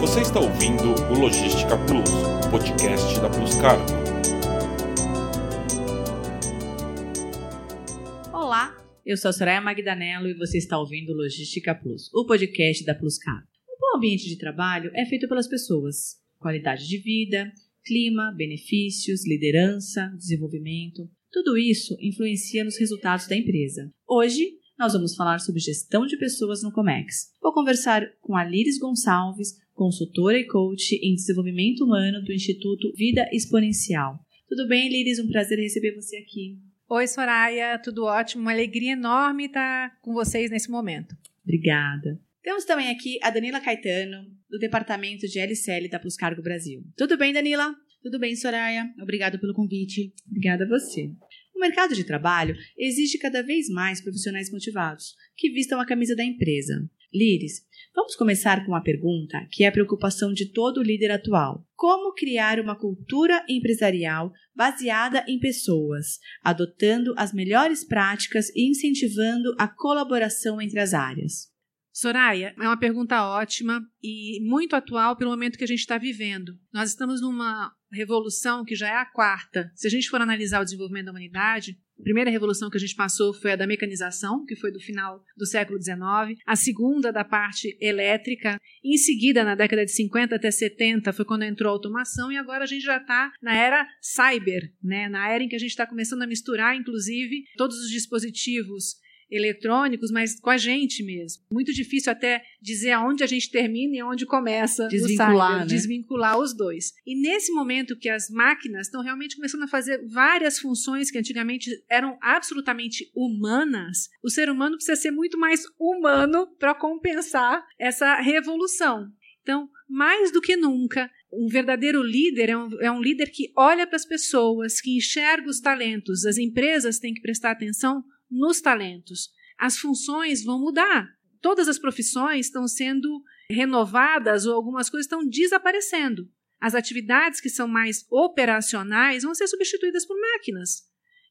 Você está ouvindo o Logística Plus, o podcast da Plus Cargo. Olá, eu sou a Soraya Magdanello e você está ouvindo o Logística Plus, o podcast da Plus Cargo. Um bom ambiente de trabalho é feito pelas pessoas. Qualidade de vida, clima, benefícios, liderança, desenvolvimento. Tudo isso influencia nos resultados da empresa. Hoje, nós vamos falar sobre gestão de pessoas no Comex. Vou conversar com a Liris Gonçalves, consultora e coach em desenvolvimento humano do Instituto Vida Exponencial. Tudo bem, Liris? Um prazer receber você aqui. Oi, Soraya, tudo ótimo. Uma alegria enorme estar com vocês nesse momento. Obrigada. Temos também aqui a Danila Caetano, do Departamento de LCL da Plus Cargo Brasil. Tudo bem, Danila? Tudo bem, Soraya. Obrigado pelo convite. Obrigada a você. O mercado de trabalho exige cada vez mais profissionais motivados, que vistam a camisa da empresa. Líris, vamos começar com uma pergunta que é a preocupação de todo líder atual. Como criar uma cultura empresarial baseada em pessoas, adotando as melhores práticas e incentivando a colaboração entre as áreas? Soraya, é uma pergunta ótima e muito atual pelo momento que a gente está vivendo. Nós estamos numa revolução que já é a quarta. Se a gente for analisar o desenvolvimento da humanidade, a primeira revolução que a gente passou foi a da mecanização, que foi do final do século XIX. A segunda, da parte elétrica. Em seguida, na década de 50 até 70, foi quando entrou a automação. E agora a gente já está na era cyber, né? na era em que a gente está começando a misturar, inclusive, todos os dispositivos eletrônicos, mas com a gente mesmo. Muito difícil até dizer aonde a gente termina e onde começa desvincular, né? desvincular os dois. E nesse momento que as máquinas estão realmente começando a fazer várias funções que antigamente eram absolutamente humanas, o ser humano precisa ser muito mais humano para compensar essa revolução. Então, mais do que nunca, um verdadeiro líder é um, é um líder que olha para as pessoas, que enxerga os talentos. As empresas têm que prestar atenção nos talentos. As funções vão mudar. Todas as profissões estão sendo renovadas ou algumas coisas estão desaparecendo. As atividades que são mais operacionais vão ser substituídas por máquinas.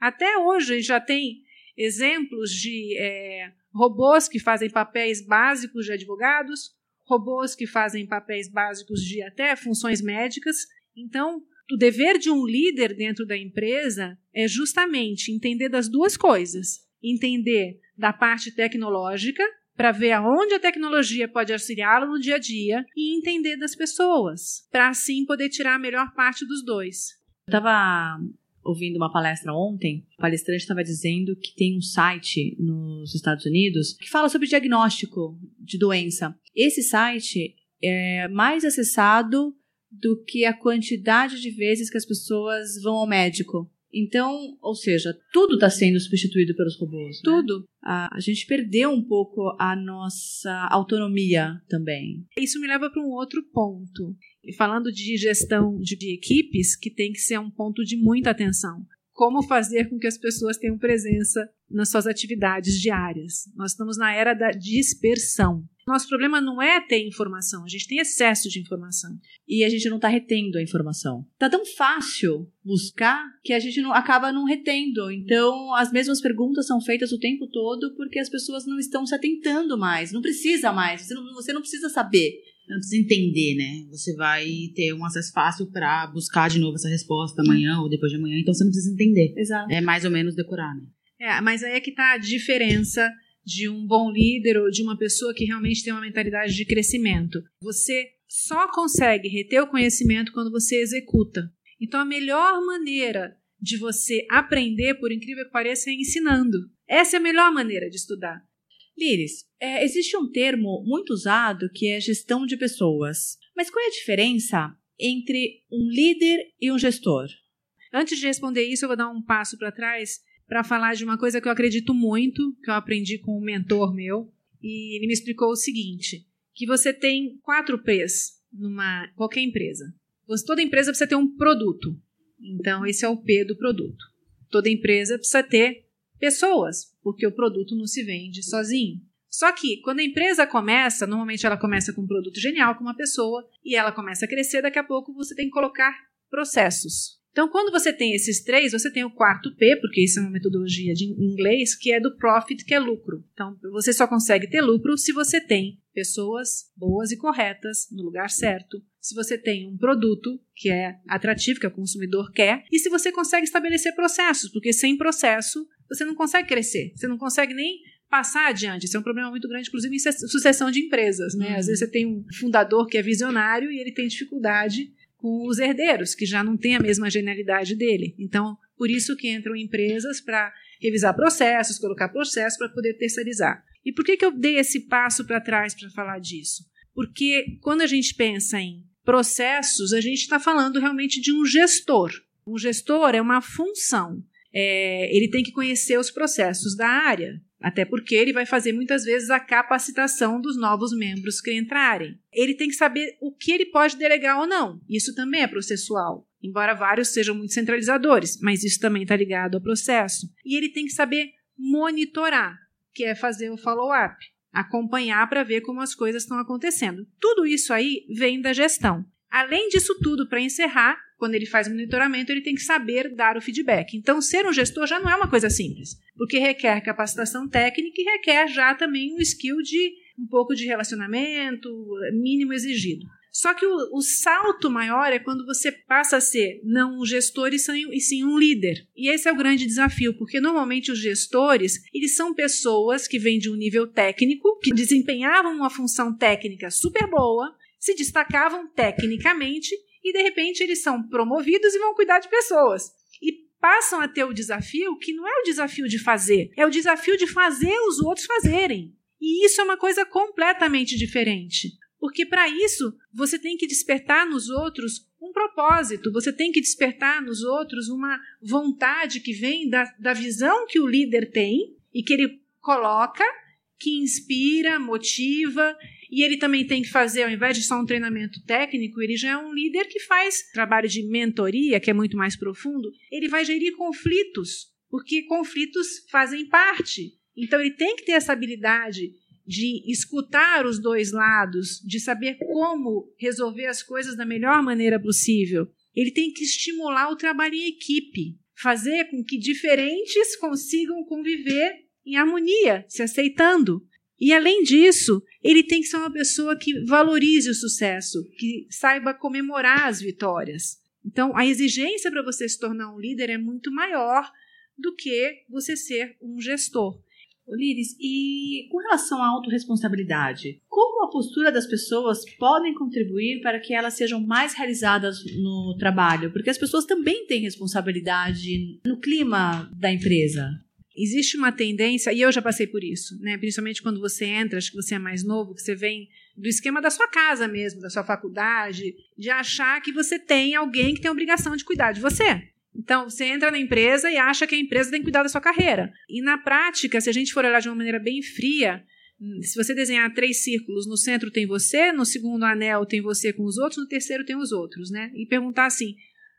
Até hoje já tem exemplos de é, robôs que fazem papéis básicos de advogados, robôs que fazem papéis básicos de até funções médicas. Então, o dever de um líder dentro da empresa é justamente entender das duas coisas: entender da parte tecnológica, para ver aonde a tecnologia pode auxiliá-lo no dia a dia, e entender das pessoas, para assim poder tirar a melhor parte dos dois. Eu estava ouvindo uma palestra ontem, o palestrante estava dizendo que tem um site nos Estados Unidos que fala sobre diagnóstico de doença. Esse site é mais acessado do que a quantidade de vezes que as pessoas vão ao médico. Então, ou seja, tudo está sendo substituído pelos robôs. Né? Tudo. A, a, gente perdeu um pouco a nossa autonomia também. Isso me leva para um outro ponto. E falando de gestão de, de equipes, que tem que ser um ponto de muita atenção. Como fazer com que as pessoas tenham presença nas suas atividades diárias? Nós estamos na era da dispersão. Nosso problema não é ter informação, a gente tem excesso de informação. E a gente não está retendo a informação. Tá tão fácil buscar que a gente não, acaba não retendo. Então, as mesmas perguntas são feitas o tempo todo porque as pessoas não estão se atentando mais. Não precisa mais. Você não, você não precisa saber. Não precisa entender, né? Você vai ter um acesso fácil para buscar de novo essa resposta amanhã ou depois de amanhã. Então, você não precisa entender. Exato. É mais ou menos decorar, né? É, mas aí é que tá a diferença de um bom líder ou de uma pessoa que realmente tem uma mentalidade de crescimento. Você só consegue reter o conhecimento quando você executa. Então, a melhor maneira de você aprender, por incrível que pareça, é ensinando. Essa é a melhor maneira de estudar. Liris, é, existe um termo muito usado que é gestão de pessoas. Mas qual é a diferença entre um líder e um gestor? Antes de responder isso, eu vou dar um passo para trás para falar de uma coisa que eu acredito muito, que eu aprendi com um mentor meu, e ele me explicou o seguinte: que você tem quatro P's numa qualquer empresa. Você, toda empresa precisa ter um produto. Então, esse é o P do produto. Toda empresa precisa ter pessoas, porque o produto não se vende sozinho. Só que quando a empresa começa, normalmente ela começa com um produto genial, com uma pessoa, e ela começa a crescer, daqui a pouco você tem que colocar processos. Então, quando você tem esses três, você tem o quarto P, porque isso é uma metodologia de inglês, que é do profit, que é lucro. Então, você só consegue ter lucro se você tem pessoas boas e corretas no lugar certo, se você tem um produto que é atrativo, que o consumidor quer, e se você consegue estabelecer processos, porque sem processo você não consegue crescer, você não consegue nem passar adiante. Esse é um problema muito grande, inclusive em sucessão de empresas. Né? Uhum. Às vezes você tem um fundador que é visionário e ele tem dificuldade com os herdeiros, que já não têm a mesma genialidade dele. Então, por isso que entram empresas para revisar processos, colocar processos para poder terceirizar. E por que, que eu dei esse passo para trás para falar disso? Porque quando a gente pensa em processos, a gente está falando realmente de um gestor. Um gestor é uma função. É, ele tem que conhecer os processos da área. Até porque ele vai fazer muitas vezes a capacitação dos novos membros que entrarem. Ele tem que saber o que ele pode delegar ou não. Isso também é processual. Embora vários sejam muito centralizadores, mas isso também está ligado ao processo. E ele tem que saber monitorar, que é fazer o follow-up, acompanhar para ver como as coisas estão acontecendo. Tudo isso aí vem da gestão. Além disso tudo, para encerrar, quando ele faz monitoramento, ele tem que saber dar o feedback. Então, ser um gestor já não é uma coisa simples, porque requer capacitação técnica e requer já também um skill de um pouco de relacionamento mínimo exigido. Só que o, o, salto maior é quando você passa a ser não um gestor e sim, e sim um líder. E esse é o grande desafio, porque normalmente os gestores, eles são pessoas que vêm de um nível técnico, que desempenhavam uma função técnica super boa, se destacavam tecnicamente e de repente eles são promovidos e vão cuidar de pessoas. E passam a ter o desafio que não é o desafio de fazer, é o desafio de fazer os outros fazerem. E isso é uma coisa completamente diferente. Porque para isso você tem que despertar nos outros um propósito, você tem que despertar nos outros uma vontade que vem da, da visão que o líder tem e que ele coloca, que inspira, motiva e ele também tem que fazer, ao invés de só um treinamento técnico, ele já é um líder que faz trabalho de mentoria, que é muito mais profundo. Ele vai gerir conflitos, porque conflitos fazem parte. Então ele tem que ter essa habilidade de escutar os dois lados, de saber como resolver as coisas da melhor maneira possível. Ele tem que estimular o trabalho em equipe, fazer com que diferentes consigam conviver em harmonia, se aceitando. E além disso, ele tem que ser uma pessoa que valorize o sucesso, que saiba comemorar as vitórias. Então, a exigência para você se tornar um líder é muito maior do que você ser um gestor. Líris, e com relação à autorresponsabilidade, como a postura das pessoas podem contribuir para que elas sejam mais realizadas no trabalho? Porque as pessoas também têm responsabilidade no clima da empresa existe uma tendência, e eu já passei por isso, né? principalmente quando você entra, acho que você é mais novo, que você vem do esquema da sua casa mesmo, da sua faculdade, de achar que você tem alguém que tem a obrigação de cuidar de você. Então, você entra na empresa e acha que a empresa tem que cuidar da sua carreira. E na prática, se a gente for olhar de uma maneira bem fria, se você desenhar três círculos, no centro tem você, no segundo anel tem você com os outros, no terceiro tem os outros, né? E perguntar assim: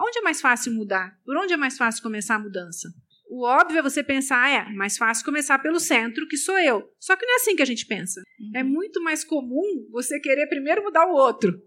onde é mais fácil mudar? Por onde é mais fácil começar a mudança? O óbvio é você pensar, é mais fácil começar pelo centro, que sou eu. Só que não é assim que a gente pensa. Uhum. É muito mais comum você querer primeiro mudar o outro.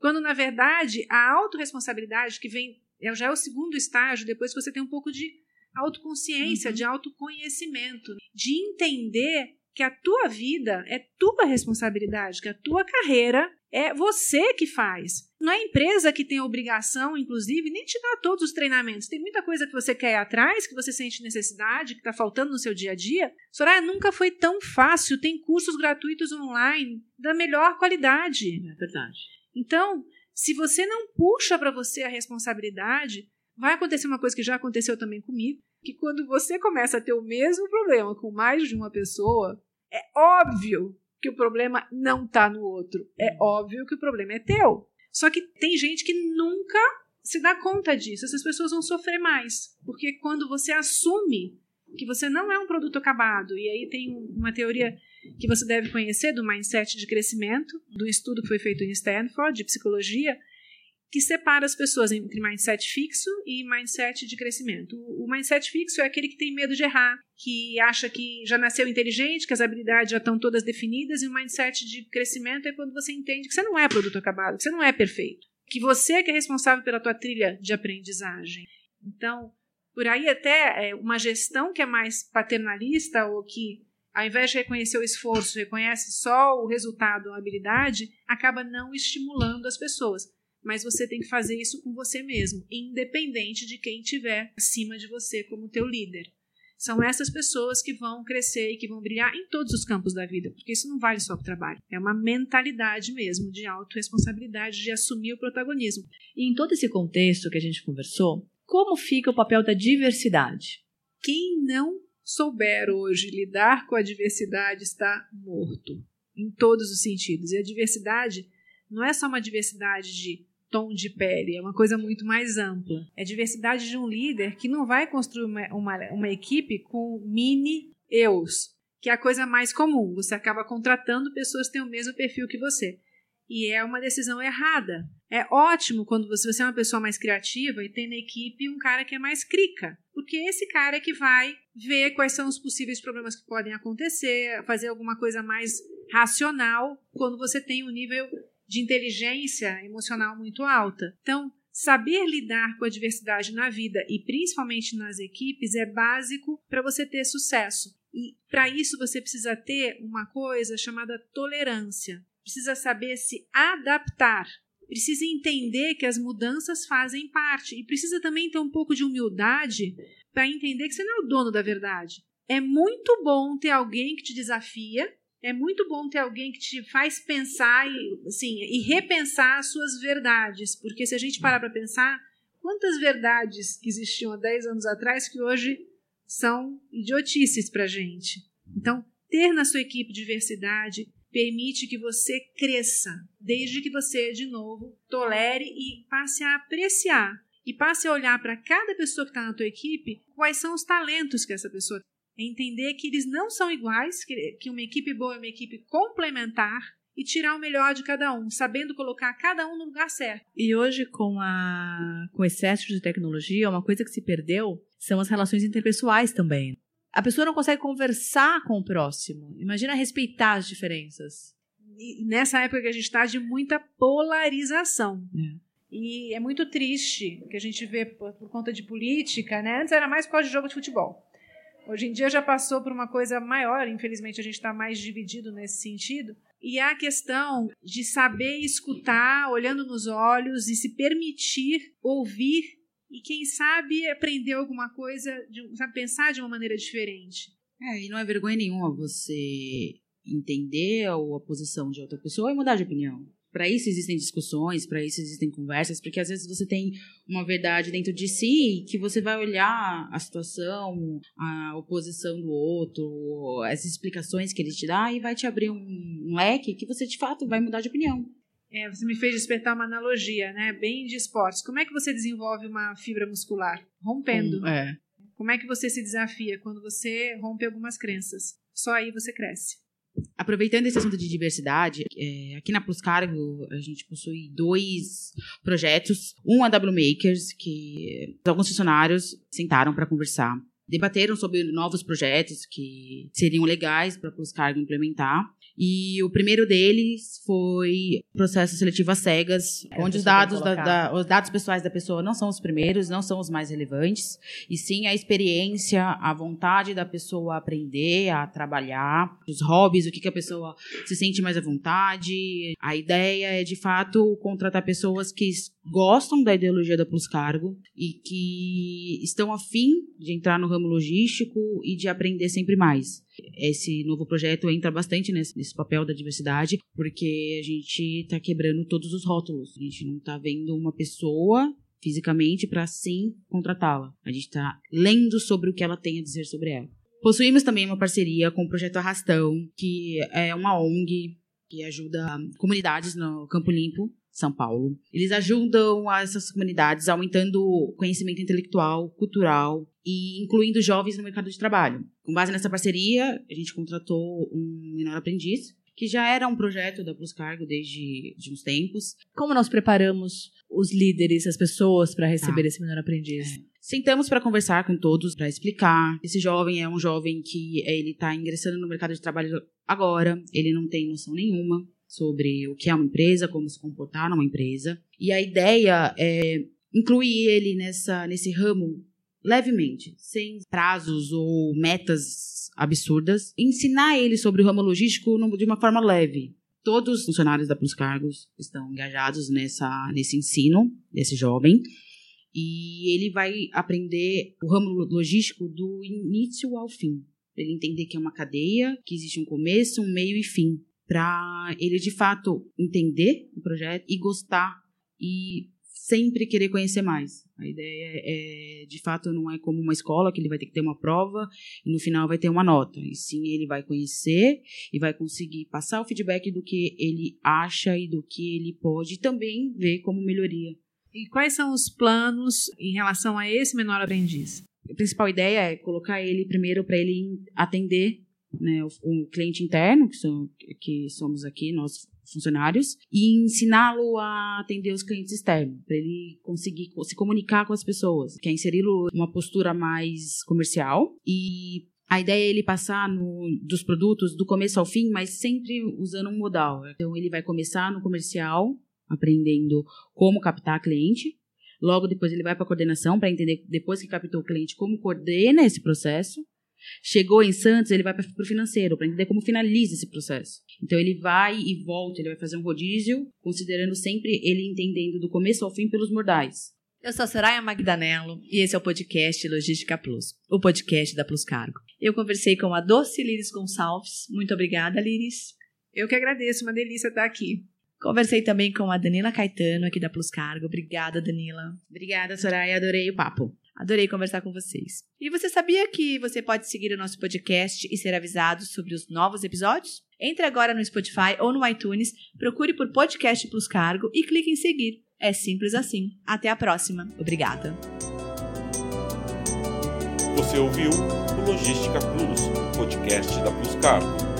Quando, na verdade, a autorresponsabilidade que vem, é, já é o segundo estágio, depois que você tem um pouco de autoconsciência, uhum. de autoconhecimento, de entender que a tua vida é tua responsabilidade, que a tua carreira é você que faz. Não é a empresa que tem a obrigação, inclusive, nem te dar todos os treinamentos. Tem muita coisa que você quer ir atrás, que você sente necessidade, que está faltando no seu dia a dia. Soraya, nunca foi tão fácil. Tem cursos gratuitos online da melhor qualidade. É verdade. Então, se você não puxa para você a responsabilidade, vai acontecer uma coisa que já aconteceu também comigo, que quando você começa a ter o mesmo problema com mais de uma pessoa, é óbvio que o problema não está no outro. É óbvio que o problema é teu. Só que tem gente que nunca se dá conta disso. Essas pessoas vão sofrer mais. Porque quando você assume que você não é um produto acabado, e aí tem uma teoria que você deve conhecer do mindset de crescimento, do estudo que foi feito em Stanford, de psicologia, que separa as pessoas entre mindset fixo e mindset de crescimento. O mindset fixo é aquele que tem medo de errar, que acha que já nasceu inteligente, que as habilidades já estão todas definidas, e o mindset de crescimento é quando você entende que você não é produto acabado, que você não é perfeito. que você que é responsável pela tua trilha de aprendizagem. Então, por aí até é, uma gestão que é mais paternalista ou que ao invés de reconhecer o esforço, reconhece só o resultado, a habilidade, acaba não estimulando as pessoas. Mas você tem que fazer isso com você mesmo, independente de quem tiver acima de você como teu líder. São essas pessoas que vão crescer e que vão brilhar em todos os campos da vida, porque isso não vale só para o trabalho. É uma mentalidade mesmo de autorresponsabilidade, de assumir o protagonismo. E em todo esse contexto que a gente conversou, como fica o papel da diversidade? Quem não souber hoje lidar com a diversidade está morto, em todos os sentidos. E a diversidade não é só uma diversidade de tom de pele, é uma coisa muito mais ampla. É a diversidade de um líder que não vai construir uma, uma, uma equipe com mini eus, que é a coisa mais comum. Você acaba contratando pessoas que têm o mesmo perfil que você. E é uma decisão errada. É ótimo quando você, você é uma pessoa mais criativa e tem na equipe um cara que é mais crica. Porque esse cara é que vai ver quais são os possíveis problemas que podem acontecer, fazer alguma coisa mais racional quando você tem um nível de inteligência emocional muito alta. Então, saber lidar com a diversidade na vida e principalmente nas equipes é básico para você ter sucesso. E para isso você precisa ter uma coisa chamada tolerância. Precisa saber se adaptar. Precisa entender que as mudanças fazem parte e precisa também ter um pouco de humildade para entender que você não é o dono da verdade. É muito bom ter alguém que te desafia, é muito bom ter alguém que te faz pensar e, assim, e repensar as suas verdades, porque se a gente parar para pensar, quantas verdades que existiam há 10 anos atrás que hoje são idiotices para a gente. Então, ter na sua equipe diversidade permite que você cresça, desde que você, de novo, tolere e passe a apreciar e passe a olhar para cada pessoa que está na tua equipe quais são os talentos que essa pessoa. É entender que eles não são iguais, que uma equipe boa é uma equipe complementar e tirar o melhor de cada um, sabendo colocar cada um no lugar certo. E hoje, com, a, com o excesso de tecnologia, uma coisa que se perdeu são as relações interpessoais também. A pessoa não consegue conversar com o próximo. Imagina respeitar as diferenças. E nessa época que a gente está de muita polarização. É. E é muito triste que a gente vê por, por, conta de política, né? Antes era mais por causa de jogo de futebol. Hoje em dia já passou por uma coisa maior, infelizmente a gente está mais dividido nesse sentido. E a questão de saber escutar, olhando nos olhos e se permitir ouvir e, quem sabe, aprender alguma coisa, de, sabe, pensar de uma maneira diferente. É, e não é vergonha nenhuma você entender a posição de outra pessoa e mudar de opinião. Para isso existem discussões, para isso existem conversas, porque às vezes você tem uma verdade dentro de si que você vai olhar a situação, a oposição do outro, as explicações que ele te dá e vai te abrir um, um leque que você de fato vai mudar de opinião. É, você me fez despertar uma analogia, né? Bem de esportes. Como é que você desenvolve uma fibra muscular? Rompendo. Um, é. Como é que você se desafia? Quando você rompe algumas crenças. Só aí você cresce. Aproveitando esse assunto de diversidade, é, aqui na Plus Cargo a gente possui dois projetos. Um a W Makers, que alguns funcionários sentaram para conversar, debateram sobre novos projetos que seriam legais para a Plus Cargo implementar. E o primeiro deles foi processo seletivo às cegas, é, onde os dados, da, da, os dados pessoais da pessoa não são os primeiros, não são os mais relevantes, e sim a experiência, a vontade da pessoa aprender, a trabalhar, os hobbies, o que, que a pessoa se sente mais à vontade. A ideia é, de fato, contratar pessoas que gostam da ideologia da Plus Cargo e que estão afim de entrar no ramo logístico e de aprender sempre mais. Esse novo projeto entra bastante nesse, nesse papel da diversidade, porque a gente está quebrando todos os rótulos. A gente não está vendo uma pessoa fisicamente para sim contratá-la. A gente está lendo sobre o que ela tem a dizer sobre ela. Possuímos também uma parceria com o Projeto Arrastão, que é uma ONG que ajuda comunidades no Campo Limpo são Paulo. Eles ajudam essas comunidades aumentando conhecimento intelectual, cultural e incluindo jovens no mercado de trabalho. Com base nessa parceria, a gente contratou um menor aprendiz, que já era um projeto da Plus Cargo desde de uns tempos. Como nós preparamos os líderes, as pessoas para receber ah, esse menor aprendiz? É. Sentamos para conversar com todos, para explicar. Esse jovem é um jovem que ele está ingressando no mercado de trabalho agora, ele não tem noção nenhuma sobre o que é uma empresa, como se comportar numa empresa. E a ideia é incluir ele nessa, nesse ramo levemente, sem prazos ou metas absurdas. Ensinar ele sobre o ramo logístico de uma forma leve. Todos os funcionários da Plus Cargos estão engajados nessa, nesse ensino desse jovem. E ele vai aprender o ramo logístico do início ao fim. Ele entender que é uma cadeia, que existe um começo, um meio e fim. Para ele, de fato, entender o projeto e gostar e sempre querer conhecer mais. A ideia é, de fato, não é como uma escola que ele vai ter que ter uma prova e no final vai ter uma nota. E sim, ele vai conhecer e vai conseguir passar o feedback do que ele acha e do que ele pode e também ver como melhoria. E quais são os planos em relação a esse menor aprendiz? A principal ideia é colocar ele primeiro para ele atender né, cliente interno, que, que somos aqui, nós funcionários e ensiná-lo a atender os clientes externos, para ele conseguir se comunicar com as pessoas, que é inseri-lo uma postura mais comercial e a ideia é ele passar no, dos produtos do começo ao fim, mas sempre usando um modal. Então ele vai começar no comercial, aprendendo como captar cliente. Logo depois ele vai para a coordenação para entender depois que captou o cliente como coordena esse processo. Chegou em Santos, ele vai para o financeiro, para entender como finaliza esse processo. Então ele vai e volta, ele vai fazer um rodízio, considerando sempre ele entendendo do começo ao fim pelos mordais. Eu sou a Soraya Magdanello e esse é o podcast Logística Plus, o podcast da Plus Cargo. Eu conversei com a Doce Liris Gonçalves. Muito obrigada, Liris. Eu que agradeço, uma delícia estar aqui. Conversei também com a Danila Caetano, aqui da Plus Cargo. Obrigada, Danila. Obrigada, Soraya. Adorei o papo. Adorei conversar com vocês. E você sabia que você pode seguir o nosso podcast e ser avisado sobre os novos episódios? Entre agora no Spotify ou no iTunes, procure por Podcast Plus Cargo e clique em seguir. É simples assim. Até a próxima. Obrigada. Você ouviu o Logística Plus, podcast da Plus Cargo.